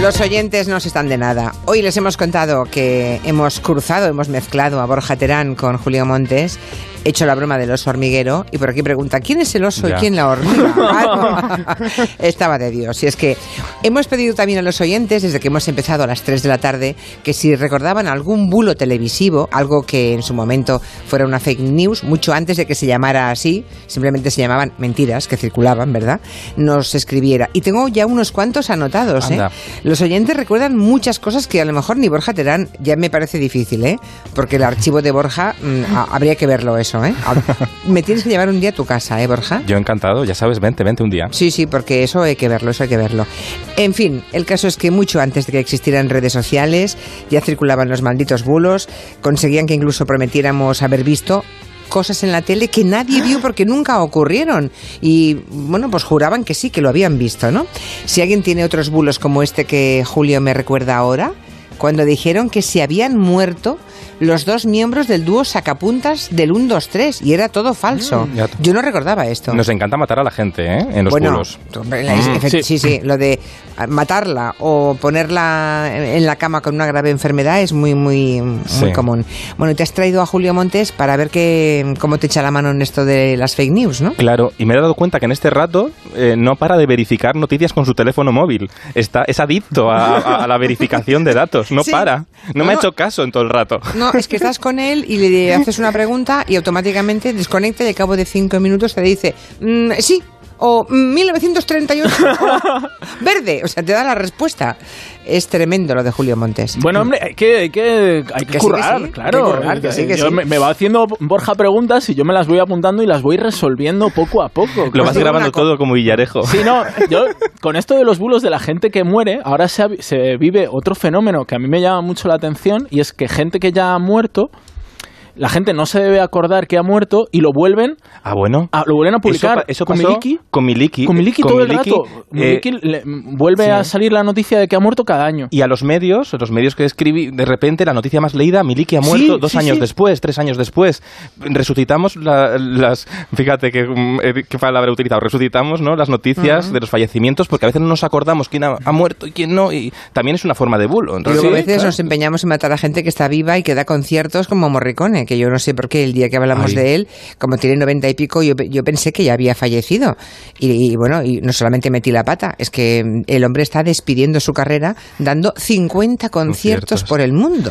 Los oyentes no se están de nada. Hoy les hemos contado que hemos cruzado, hemos mezclado a Borja Terán con Julio Montes, hecho la broma del oso hormiguero, y por aquí pregunta, ¿quién es el oso y quién la hormiga? Ah, no. Estaba de Dios. Y es que hemos pedido también a los oyentes, desde que hemos empezado a las 3 de la tarde, que si recordaban algún bulo televisivo, algo que en su momento fuera una fake news, mucho antes de que se llamara así, simplemente se llamaban mentiras que circulaban, ¿verdad? Nos escribiera. Y tengo ya unos cuantos anotados, ¿eh? Los oyentes recuerdan muchas cosas que a lo mejor ni Borja Terán ya me parece difícil, ¿eh? Porque el archivo de Borja mm, habría que verlo eso, ¿eh? Me tienes que llevar un día a tu casa, ¿eh, Borja? Yo encantado, ya sabes, vente, vente un día. Sí, sí, porque eso hay que verlo, eso hay que verlo. En fin, el caso es que mucho antes de que existieran redes sociales, ya circulaban los malditos bulos, conseguían que incluso prometiéramos haber visto cosas en la tele que nadie vio porque nunca ocurrieron. Y bueno, pues juraban que sí, que lo habían visto, ¿no? Si alguien tiene otros bulos como este que Julio me recuerda ahora, cuando dijeron que se habían muerto los dos miembros del dúo sacapuntas del 1, 2, 3 y era todo falso. Mm, Yo no recordaba esto. Nos encanta matar a la gente, ¿eh? En los bueno, Mm. Sí. sí. sí, lo de ah, matarla o ponerla en la cama con una grave enfermedad es muy, muy, muy común. Bueno, te has traído a Julio Montes para ver que, cómo te echa la mano en esto de las fake news, ¿no? Claro, y me he dado cuenta que en este rato eh, no para de verificar noticias con su teléfono móvil. Está, es adicto a, a- a la verificación de datos, no Sí. para. No, me ha hecho caso en todo el rato. No, es que estás con él y le haces una pregunta y automáticamente desconecta y al cabo de cinco minutos te dice, "Mm, sí, o "Mm, 1938, o verde, o sea, te da la respuesta. Es tremendo lo de Julio Montes. Bueno, hombre, hay que, hay que, hay que Que sí, que currar, sí, claro. que currar, que sí, que Yo sí. Me, me va haciendo Borja preguntas y yo me las voy apuntando y las voy resolviendo poco a poco. Lo vas grabando todo como Villarejo. Sí, no, yo con esto de los bulos de la gente que muere, ahora se, se vive otro fenómeno que a mí me llama mucho la atención y es que gente que ya ha muerto, la gente no se debe acordar que ha muerto y lo vuelven Ah, bueno. a, lo vuelven a publicar Eso, eso con pasó Miliki. con Miliki. Con Miliki Con todo Miliki, el rato. eh, Miliki le- vuelve sí. a salir la noticia de que ha muerto cada año. Y a los medios, los medios que escribí, de repente la noticia más leída, Miliki ha muerto Sí, dos sí, años sí. después, tres años después. Resucitamos la- las, fíjate qué, mm, eh, qué palabra he utilizado, resucitamos ¿no? las noticias de los fallecimientos porque a veces no nos acordamos quién ha, ha muerto y quién no, y también es una forma de bulo. Y Entonces, luego a veces claro. nos empeñamos en matar a gente que está viva y que da conciertos como Morricone, que yo no sé por qué el día que hablamos Ay. de él, como tiene noventa y pico, yo, yo pensé que ya había fallecido. Y, y bueno, y no solamente metí la pata, es que el hombre está despidiendo su carrera dando 50 conciertos Conciertos. por el mundo.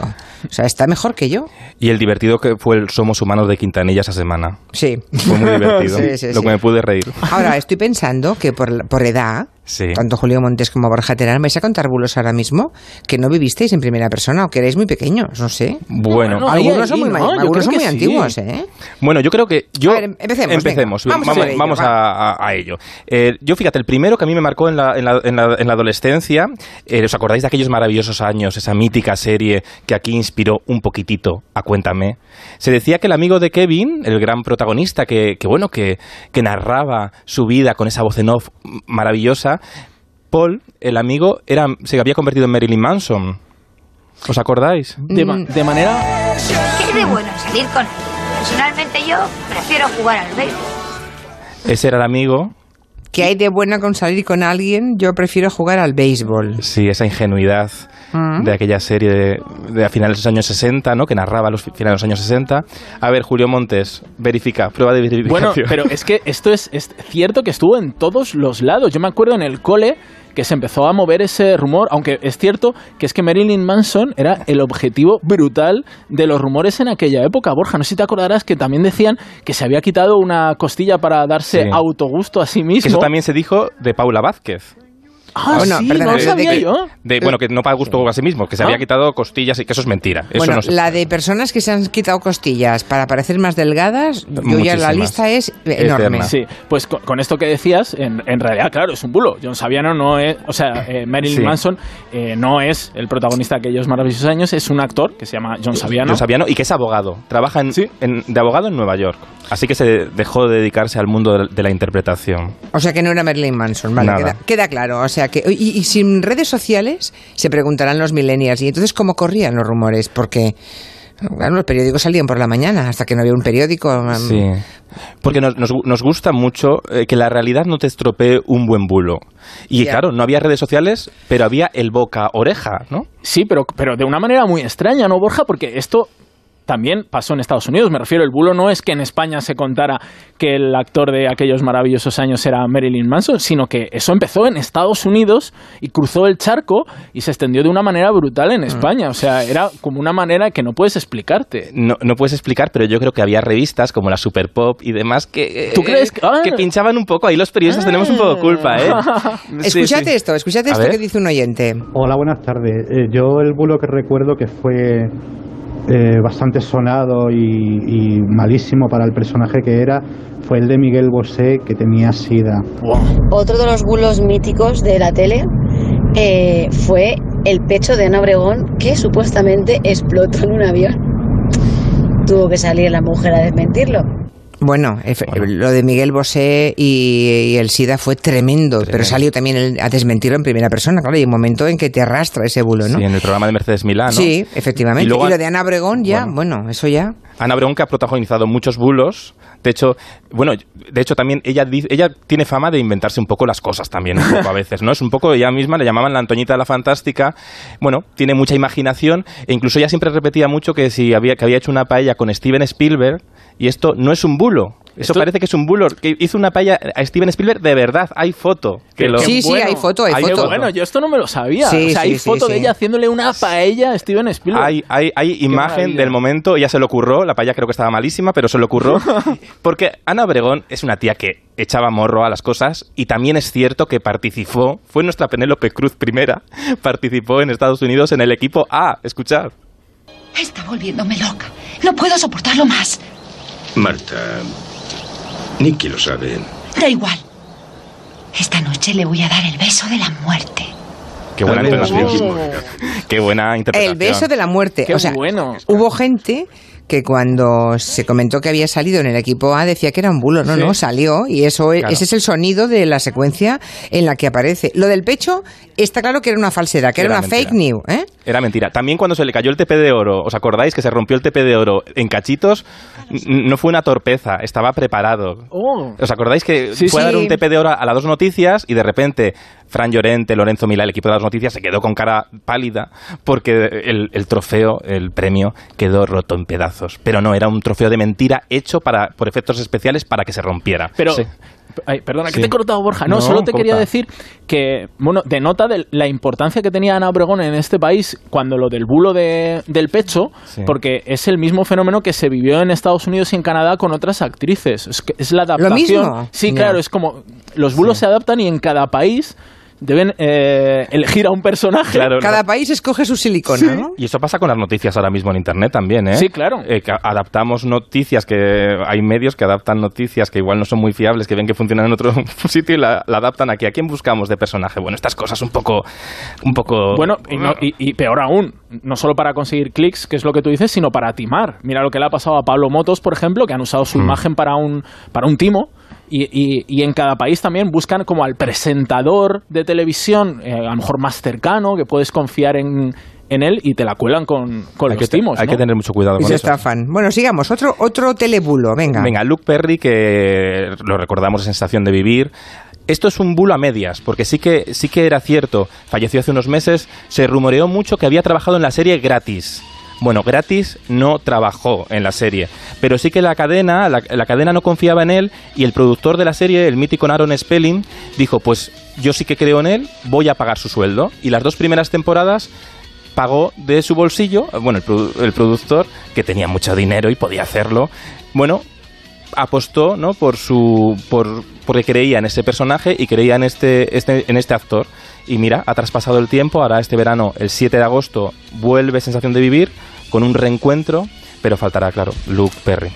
O sea, está mejor que yo. y el divertido que fue el Somos Humanos de Quintanilla esa semana. Sí. Fue muy divertido. Sí, sí, lo sí. que me pude reír. Ahora, estoy pensando que por, por edad, Sí. tanto Julio Montes como Borja Terán, vais a contar bulos ahora mismo que no vivisteis en primera persona o que erais muy pequeños, no sé. Bueno, ahí, algunos son muy, ¿no? ma- Yo algunos creo son que muy sí. antiguos, ¿eh? Bueno, yo creo que yo A ver, empecemos, empecemos, venga, vamos a ello, vamos a, a- a ello. Eh, yo fíjate, el primero que a mí me marcó en la, en la- en la- en la adolescencia, eh, ¿os acordáis de aquellos maravillosos años, esa mítica serie que aquí inspiró un poquitito a Cuéntame? Se decía que el amigo de Kevin, el gran protagonista, que, que bueno, que, que narraba su vida con esa voz en off maravillosa, Paul, el amigo, era, se había convertido en Marilyn Manson. ¿Os acordáis? De, ma- de manera... ¿Qué de bueno en salir con él? Personalmente yo prefiero jugar al béisbol. Ese era el amigo ¿Qué hay de bueno con salir con alguien? Yo prefiero jugar al béisbol. Sí, esa ingenuidad Mm. de aquella serie de, de a finales de los años 60, ¿no? Que narraba los fi- finales de los años 60. A ver, Julio Montes, verifica, prueba de verificación. Bueno, pero es que esto es, es cierto que estuvo en todos los lados. Yo me acuerdo en el cole que se empezó a mover ese rumor, aunque es cierto que es que Marilyn Manson era el objetivo brutal de los rumores en aquella época. Borja, no sé si te acordarás que también decían que se había quitado una costilla para darse Sí. autogusto a sí Que mismo. eso también se dijo de Paula Vázquez. Ah, Bueno, sí, perdona, no lo de sabía que- yo. De, bueno, que no para gusto a sí mismo, que se Ah. había quitado costillas y que eso es mentira. Eso bueno, no se- la de personas que se han quitado costillas para parecer más delgadas, yo ya la lista es enorme. Eterna. Sí, pues con, con esto que decías, en, en realidad, claro, es un bulo. John Saviano no es, o sea, eh, Marilyn Sí. Manson eh, no es el protagonista de aquellos maravillosos años, es un actor que se llama John Saviano. John Saviano, y que es abogado. Trabaja en- Sí. en- de abogado en Nueva York. Así que se dejó de dedicarse al mundo de, de la interpretación. O sea que no era Marilyn Manson, vale, Nada. queda, queda claro. O sea que y, y sin redes sociales se preguntarán los millennials y entonces cómo corrían los rumores, porque Bueno, los periódicos salían por la mañana, hasta que no había un periódico. um, Sí. Porque nos, nos, nos gusta mucho eh, que la realidad no te estropee un buen bulo. Y claro, no había redes sociales, pero había el boca-oreja, ¿no? Sí, pero, pero de una manera muy extraña, ¿no, Borja? Porque esto también pasó en Estados Unidos. Me refiero, el bulo no es que en España se contara que el actor de aquellos maravillosos años era Marilyn Manson, sino que eso empezó en Estados Unidos y cruzó el charco y se extendió de una manera brutal Mm. en España. O sea, era como una manera que no puedes explicarte. No, no puedes explicar, pero yo creo que había revistas como la Super Pop y demás que, eh, ¿Tú crees que- ah. que pinchaban un poco. Ahí los periodistas tenemos un poco de culpa, ¿eh? Sí, Escuchate sí. esto, escuchate A esto ver. que dice un oyente. Hola, buenas tardes. Eh, yo el bulo que recuerdo que fue eh, bastante sonado y, y malísimo para el personaje que era fue el de Miguel Bosé que tenía sida. Otro de los bulos míticos de la tele eh, fue el pecho de Ana Obregón que supuestamente explotó en un avión. Tuvo que salir la mujer a desmentirlo. Bueno, efe- lo de Miguel Bosé y, y el SIDA fue tremendo, pero salió también el- a desmentirlo en primera persona. Claro, hay un momento en que te arrastra ese bulo, ¿no? Sí, en el programa de Mercedes Milán, ¿no? Sí, efectivamente. Y Y, lo de Ana Obregón ya, bueno, eso ya. Ana Obregón que ha protagonizado muchos bulos. De hecho, bueno, de hecho también ella ella tiene fama de inventarse un poco las cosas también un poco a veces, ¿no? Es un poco ella misma le llamaban la Antoñita de la Fantástica. Bueno, tiene mucha imaginación e incluso ella siempre repetía mucho que si había que había hecho una paella con Steven Spielberg y esto no es un bulo. Eso Esto- parece que es un bulo. Que hizo una paella a Steven Spielberg de verdad. Hay foto. Que lo- Sí, sí, hay foto, hay Hay foto. bueno, yo esto no me lo sabía. Sí, o sea, hay sí, sí, foto de ella haciéndole una paella a Steven Spielberg. Hay, hay, hay imagen maravilla. del momento, ella se lo ocurrió, la paella creo que estaba malísima, pero se lo ocurrió. Porque Ana Obregón es una tía que echaba morro a las cosas y también es cierto que participó, fue nuestra Penélope Cruz primera, participó en Estados Unidos en el equipo A, escuchad. Está volviéndome loca. No puedo soportarlo más. Marta, Nicky lo sabe. Da igual. Esta noche le voy a dar el beso de la muerte. Qué buena interpretación. Qué buena interpretación. El beso de la muerte. Qué o sea, bueno. hubo gente que cuando se comentó que había salido en el equipo A decía que era un bulo. No, Sí. no, salió. Y eso es- Claro. ese es el sonido de la secuencia en la que aparece. Lo del pecho está claro que era una falsedad, que era, Era una mentira. fake news. ¿eh? Era mentira. También cuando se le cayó el TP de oro, ¿os acordáis que se rompió el TP de oro en cachitos? No fue una torpeza, estaba preparado. Oh. ¿Os acordáis que Sí, fue a dar un TP de oro a las dos noticias y de repente Fran Llorente, Lorenzo Milá, el equipo de las noticias, se quedó con cara pálida porque el, el trofeo, el premio, quedó roto en pedazos. Pero no, era un trofeo de mentira hecho para, por efectos especiales para que se rompiera. Pero, Sí. ay, perdona, Sí. que te he cortado, Borja. No, No, solo te quería decir que, bueno, denota de la importancia que tenía Ana Obregón en este país cuando lo del bulo de- del pecho, Sí. porque es el mismo fenómeno que se vivió en Estados Unidos y en Canadá con otras actrices. Es, que- es la adaptación. mismo? Sí, claro, es como los bulos se adaptan y en cada país deben eh, elegir a un personaje. Claro, Cada no. país escoge su silicona, ¿no? Y eso pasa con las noticias ahora mismo en Internet también, ¿eh? Sí, claro. Eh, que adaptamos noticias, que hay medios que adaptan noticias que igual no son muy fiables, que ven que funcionan en otro sitio y la, la adaptan aquí. ¿A quién buscamos de personaje? Bueno, estas cosas un poco... Un poco Bueno, y, no- y- y peor aún, no solo para conseguir clics, que es lo que tú dices, sino para timar. Mira lo que le ha pasado a Pablo Motos, por ejemplo, que han usado su imagen para un, para un timo. Y, y- y en cada país también buscan como al presentador de televisión, eh, a lo mejor más cercano, que puedes confiar en, en él y te la cuelan con, con hay los que, timos. hay ¿no? que tener mucho cuidado Y con se eso. estafan. Bueno, sigamos. Otro, otro telebulo, venga. Venga, Luke Perry, que lo recordamos en Sensación de Vivir. Esto es un bulo a medias, porque sí que, sí que era cierto. Falleció hace unos meses. Se rumoreó mucho que había trabajado en la serie gratis. Bueno, gratis no trabajó en la serie, pero sí que la cadena, la, cadena no confiaba en él y el productor de la serie, el mítico Aaron Spelling, dijo, pues yo sí que creo en él, voy a pagar su sueldo. Y las dos primeras temporadas pagó de su bolsillo, bueno, el, el productor, que tenía mucho dinero y podía hacerlo, bueno, apostó ¿no? por su por porque creía en ese personaje y creía en este, este en este actor y mira ha traspasado el tiempo ahora este verano el 7 de agosto vuelve sensación de vivir con un reencuentro pero faltará claro Luke Perry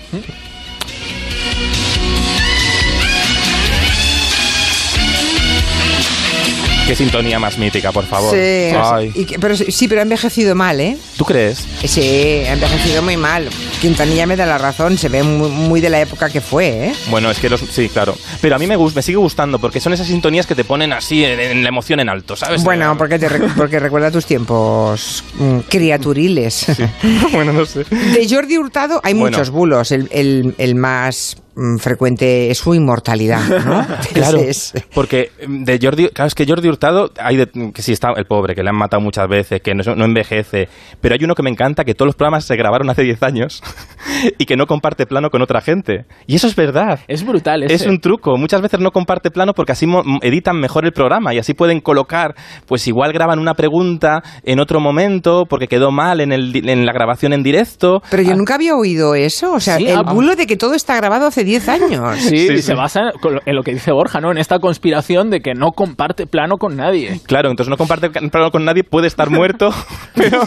Qué sintonía más mítica, por favor. Sí, Ay. y que- pero, sí- pero ha envejecido mal, ¿eh? ¿Tú crees? Sí, ha envejecido muy mal. Quintanilla me da la razón, se ve muy, muy de la época que fue, ¿eh? Bueno, es que los. Sí, claro. Pero a mí me, gus- me sigue gustando porque son esas sintonías que te ponen así en, en la emoción en alto, ¿sabes? Bueno, porque, te re- porque recuerda tus tiempos mm, criaturiles. bueno, no sé. De Jordi Hurtado hay Bueno. muchos bulos. El, el- el más frecuente es su inmortalidad, ¿no? Claro, es- porque mm, de Jordi, claro, es que Jordi Hurtado, hay de- que sí está el pobre, que le han matado muchas veces, que no, no envejece, pero hay uno que me encanta, que todos los programas se grabaron hace 10 años y que no comparte plano con otra gente. Y eso es verdad. Es brutal. Es un truco. Muchas veces no comparte plano porque así mo- editan mejor el programa y así pueden colocar, pues igual graban una pregunta en otro momento porque quedó mal en, el, en la grabación en directo. Pero yo nunca había oído eso. O sea, Sí, el ah, bulo de que todo está grabado hace 10 años. Sí, Sí, y sí. se basa en con lo- en lo que dice Borja, ¿no? En esta conspiración de que no comparte plano con nadie. Claro, entonces no comparte plano con nadie, puede estar muerto, pero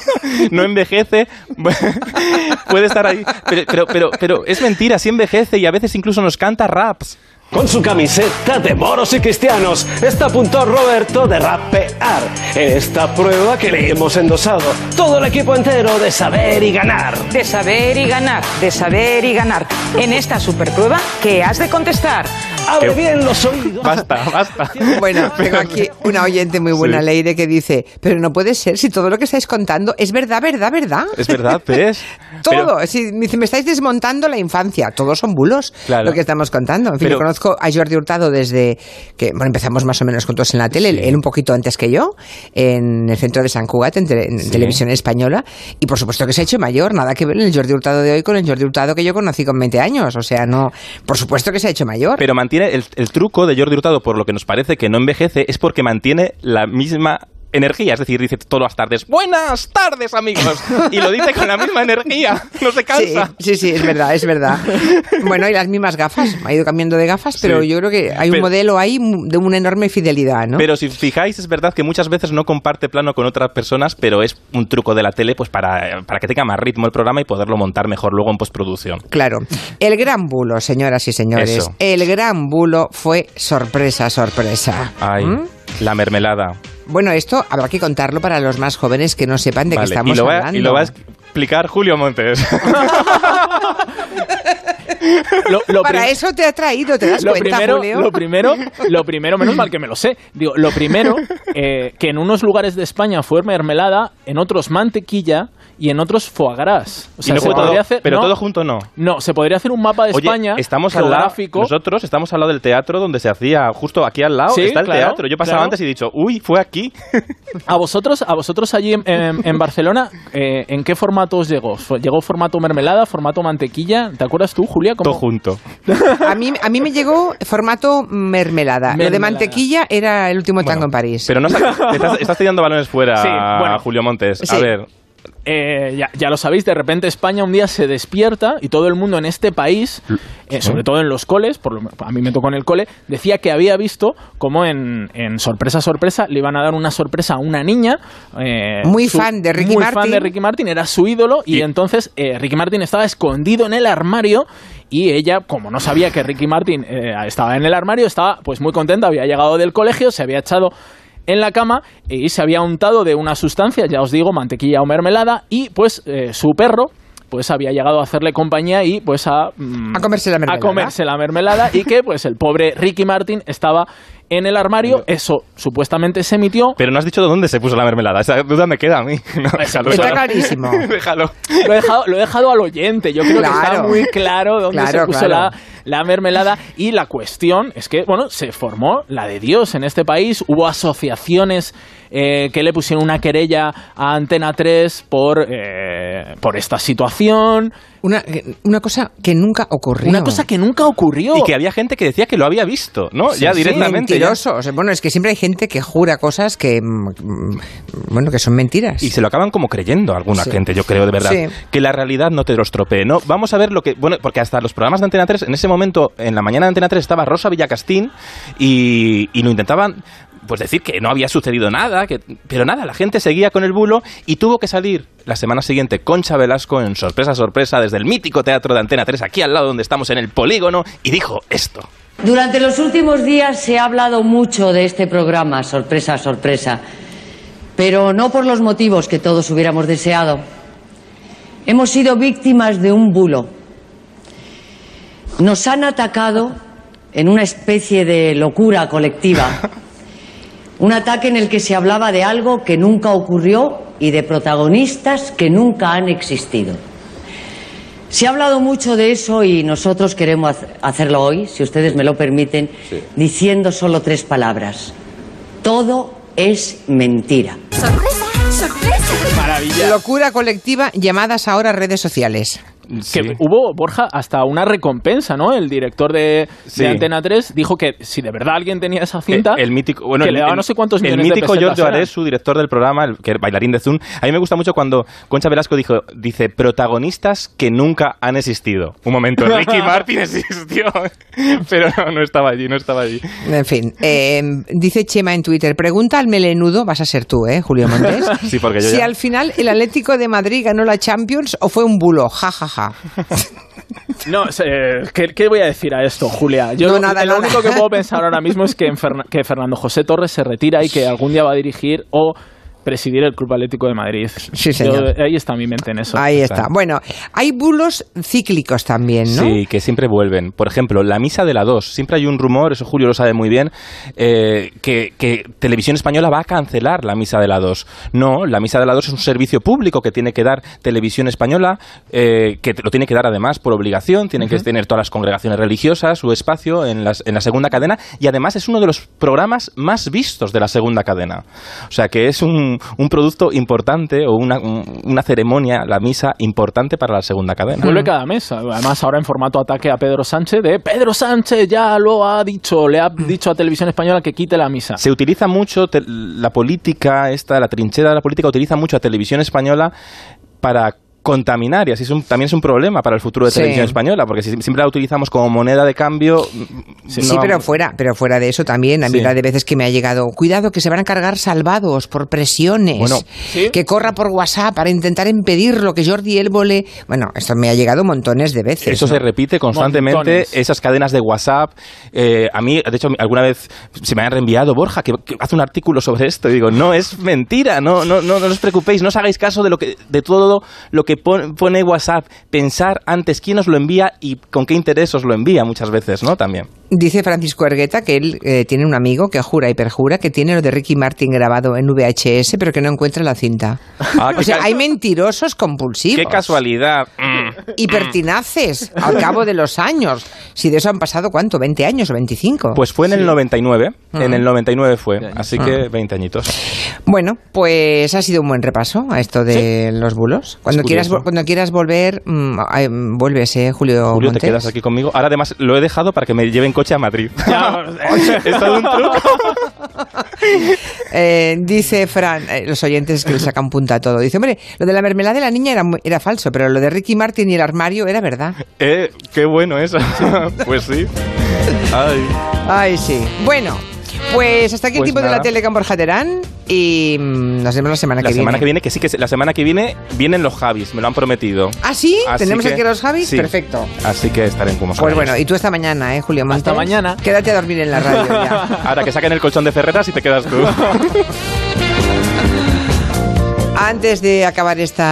no envejece, puede estar ahí. Pero, pero, pero, pero es mentira, sí envejece y a veces incluso nos canta raps. Con su camiseta de moros y cristianos está a punto Roberto de rapear. En esta prueba que le hemos endosado todo el equipo entero de saber y ganar. De saber y ganar, de saber y ganar. En esta superprueba, ¿qué has de contestar? Abre bien los oídos. Basta, basta. Bueno, tengo aquí una oyente muy buena, Sí. Leire, que dice, pero no puede ser si todo lo que estáis contando es verdad, verdad, verdad. Es verdad, ¿ves? Todo, Pero- si, me dice, me estáis desmontando la infancia, todos son bulos Claro. lo que estamos contando. En fin, Pero- yo conozco a Jordi Hurtado desde que bueno, empezamos más o menos juntos en la tele, él, él un poquito antes que yo, en el centro de San Cugat, en, en televisión española, y por supuesto que se ha hecho mayor, nada que ver el Jordi Hurtado de hoy con el Jordi Hurtado que yo conocí con 20 años, o sea, no, por supuesto que se ha hecho mayor. Pero mantiene el, el truco de Jordi Hurtado, por lo que nos parece que no envejece, es porque mantiene la misma energía, es decir, dice todas las tardes, buenas tardes amigos, y lo dice con la misma energía, no se Sí, cansa. sí, sí, es verdad, es verdad. Bueno, y las mismas gafas, ha ido cambiando de gafas, pero Sí. yo creo que hay un Pero- modelo ahí de una enorme fidelidad, ¿no? Pero si fijáis, es verdad que muchas veces no comparte plano con otras personas, pero es un truco de la tele pues para, para que tenga más ritmo el programa y poderlo montar mejor luego en postproducción. Claro. El gran bulo, señoras y señores. Eso. El gran bulo fue sorpresa, sorpresa. Ay, ¿Mm? La mermelada. Bueno, esto habrá que contarlo para los más jóvenes que no sepan de Vale, qué estamos y, lo va, hablando. y lo va a explicar Julio Montes. Lo, lo para eso te ha traído, ¿te das lo cuenta, primero, Julio? lo primero, lo primero, menos mal que me lo sé. Digo, lo primero, eh, que en unos lugares de España fue mermelada, en otros mantequilla y en otros foie gras. O Y sea, no se fue todo- podría hacer, pero no, todo junto no. No, se podría hacer un mapa de Oye, España estamos al lado, nosotros estamos al lado del teatro donde se hacía, justo aquí al lado Sí, está el claro, teatro. Yo pasaba claro. antes y he dicho, uy, fue aquí. A vosotros, a vosotros allí en, en- en Barcelona, eh, ¿en qué formato os llegó? ¿Llegó formato mermelada, formato mantequilla? ¿Te acuerdas tú, Julia? Todo junto. A mí, a mí me llegó formato mermelada. Lo de mantequilla era el último tango en París. Pero no estás, estás, estás tirando balones fuera, Sí, bueno. Julio Montes. A Sí. ver, Eh, ya, ya lo sabéis, de repente España un día se despierta y todo el mundo en este país, eh, sobre todo en los coles, por lo, a mí me tocó en el cole, decía que había visto como en, en sorpresa, sorpresa, le iban a dar una sorpresa a una niña. eh, Muy fan de Ricky muy Martin. fan de Ricky Martin, era su ídolo y, Y- entonces eh, Ricky Martin estaba escondido en el armario y ella, como no sabía que Ricky Martin eh, estaba en el armario, estaba pues muy contenta, había llegado del colegio, se había echado en la cama y se había untado de una sustancia, ya os digo, mantequilla o mermelada, y pues eh, su perro pues había llegado a hacerle compañía y pues a, mm, A comerse la mermelada. a comerse la mermelada y que pues el pobre Ricky Martin estaba en el armario, eso supuestamente se emitió, pero no has dicho dónde se puso la mermelada. Esa duda me queda a mí. No, déjalo. Está déjalo. clarísimo. déjalo. lo he, dejado, lo he dejado al oyente. Yo creo que está muy claro dónde Claro, se puso claro. la, la mermelada. Y la cuestión es que, bueno, se formó la de Dios en este país. Hubo asociaciones eh, que le pusieron una querella a Antena 3 por, eh, por esta situación. Una, una cosa que nunca ocurrió. Una cosa que nunca ocurrió. Y que había gente que decía que lo había visto, ¿no? ya Sí, directamente. ya. Mentiroso. O sea, bueno, es que siempre hay gente que jura cosas que, mm, mm, bueno, que son mentiras. Y se lo acaban como creyendo alguna Sí. gente, yo creo, de verdad. Sí. Que la realidad no te lo estropee, ¿no? Vamos a ver lo que... Bueno, porque hasta los programas de Antena 3, en ese momento, en la mañana de Antena 3 estaba Rosa Villacastín y, y lo intentaban pues decir que no había sucedido nada, que, pero nada, la gente seguía con el bulo y tuvo que salir la semana siguiente Concha Velasco en sorpresa, sorpresa, desde el mítico teatro de Antena 3, aquí al lado donde estamos en el polígono, y dijo esto. Durante los últimos días se ha hablado mucho de este programa, sorpresa, sorpresa, pero no por los motivos que todos hubiéramos deseado. Hemos sido víctimas de un bulo. Nos han atacado en una especie de locura colectiva. Un ataque en el que se hablaba de algo que nunca ocurrió y de protagonistas que nunca han existido. Se ha hablado mucho de eso y nosotros queremos hacerlo hoy, si ustedes me lo permiten, diciendo solo tres palabras. Todo es mentira. ¡Sorpresa! ¡Sorpresa! Maravilla. Locura colectiva llamadas ahora redes sociales. Que hubo, Borja, hasta una recompensa, ¿no? El director de, Sí. de Antena 3 dijo que si de verdad alguien tenía esa cinta, El, el mítico, bueno, que el, le daba el- no sé cuántos el millones de mítico pesetas Giorgio. Aresu, director del programa, el, que bailarín de Zoom. A mí me gusta mucho cuando Concha Velasco dijo, dice, protagonistas que nunca han existido. Un momento, Ricky Martin existió, pero no, no estaba allí, no estaba allí. En fin, eh, dice Chema en Twitter, pregunta al melenudo, vas a ser tú, ¿eh, Julio Montes? Sí, porque yo si ya- al final el Atlético de Madrid ganó la Champions o fue un bulo, ja, ja, No, eh, ¿qué, qué voy a decir a esto, Julia? Yo No, lo- nada, lo nada. único que puedo pensar ahora mismo es que, en Ferna- que Fernando José Torres se retira y que algún día va a dirigir o presidir el Club Atlético de Madrid. Sí, señor. Yo- ahí está mi mente en eso. Ahí está. Bueno, hay bulos cíclicos también, ¿no? Sí, que siempre vuelven. Por ejemplo, la misa de la 2. Siempre hay un rumor, eso Julio lo sabe muy bien, eh, que, que Televisión Española va a cancelar la misa de la 2. No, la misa de la 2 es un servicio público que tiene que dar Televisión Española, eh, que lo tiene que dar además por obligación, tiene que tener todas las congregaciones religiosas, su espacio en, las- en la segunda cadena, y además es uno de los programas más vistos de la segunda cadena. O sea que es un, un producto importante o una, un- una ceremonia, la misa, importante para la segunda cadena. Vuelve cada mes, además ahora en formato ataque a Pedro Sánchez de Pedro Sánchez ya lo ha dicho, le ha dicho a Televisión Española que quite la misa. Se utiliza mucho te- la política, esta, la trinchera de la política, utiliza mucho a Televisión Española para contaminar y así es un- también es un problema para el futuro de Sí. televisión española porque si siempre la utilizamos como moneda de cambio Sí, no pero vamos- fuera, pero fuera de eso también, a mí Sí. la de veces que me ha llegado, cuidado que se van a cargar salvados por presiones, Bueno. ¿Sí? que corra por WhatsApp para intentar impedirlo, que Jordi Évole, bueno, esto me ha llegado montones de veces. Eso ¿no? se repite constantemente, Montones. esas cadenas de WhatsApp. eh, a mí, de hecho, alguna vez se me han reenviado, Borja, que, que hace un artículo sobre esto. Y digo, no, es mentira, no, no, no, no os preocupéis, no os hagáis caso de, lo que, de todo lo que pon- pone WhatsApp. Pensar antes quién os lo envía y con qué interés os lo envía muchas veces, ¿no? También. Dice Francisco Ergueta que él eh, tiene un amigo que jura y perjura que tiene lo de Ricky Martin grabado en VHS, pero que no encuentra la cinta. Ah, o sea, hay mentirosos compulsivos. Qué casualidad. Y pertinaces al cabo de los años. Si de eso han pasado, ¿cuánto? ¿20 años o 25? Pues fue en el 99, en Ah. el 99 fue, así que 20 añitos. Bueno, pues ha sido un buen repaso a esto de los bulos. Cuando Es quieras, cuando quieras volver, mm, ay, mm, vuelves, ¿eh, Julio? Julio, te Montes? quedas aquí conmigo. Ahora además lo he dejado para que me lleven coche a Madrid. Ya, es todo un truco. Eh, dice Fran, eh, los oyentes que le sacan punta a todo. Dice, hombre, lo de la mermelada de la niña era, era falso, pero lo de Ricky Martin y el armario era verdad. Eh, qué bueno eso. pues sí. Ay. Ay, sí. Bueno, pues hasta aquí el Pues tipo de la tele con Borja Terán y mm, nos vemos la semana La que semana viene. que viene, que sí que la semana que viene vienen los Javis, me lo han prometido. ¿Ah, sí? Así ¿Tenemos que- aquí a los Javis? sí. Perfecto. Así que estaré en como Pues bueno, y tú esta mañana, ¿eh, Julio Montes? Hasta mañana. Quédate a dormir en la radio ya. Ahora que saquen el colchón de Ferreras y te quedas tú. Antes de acabar esta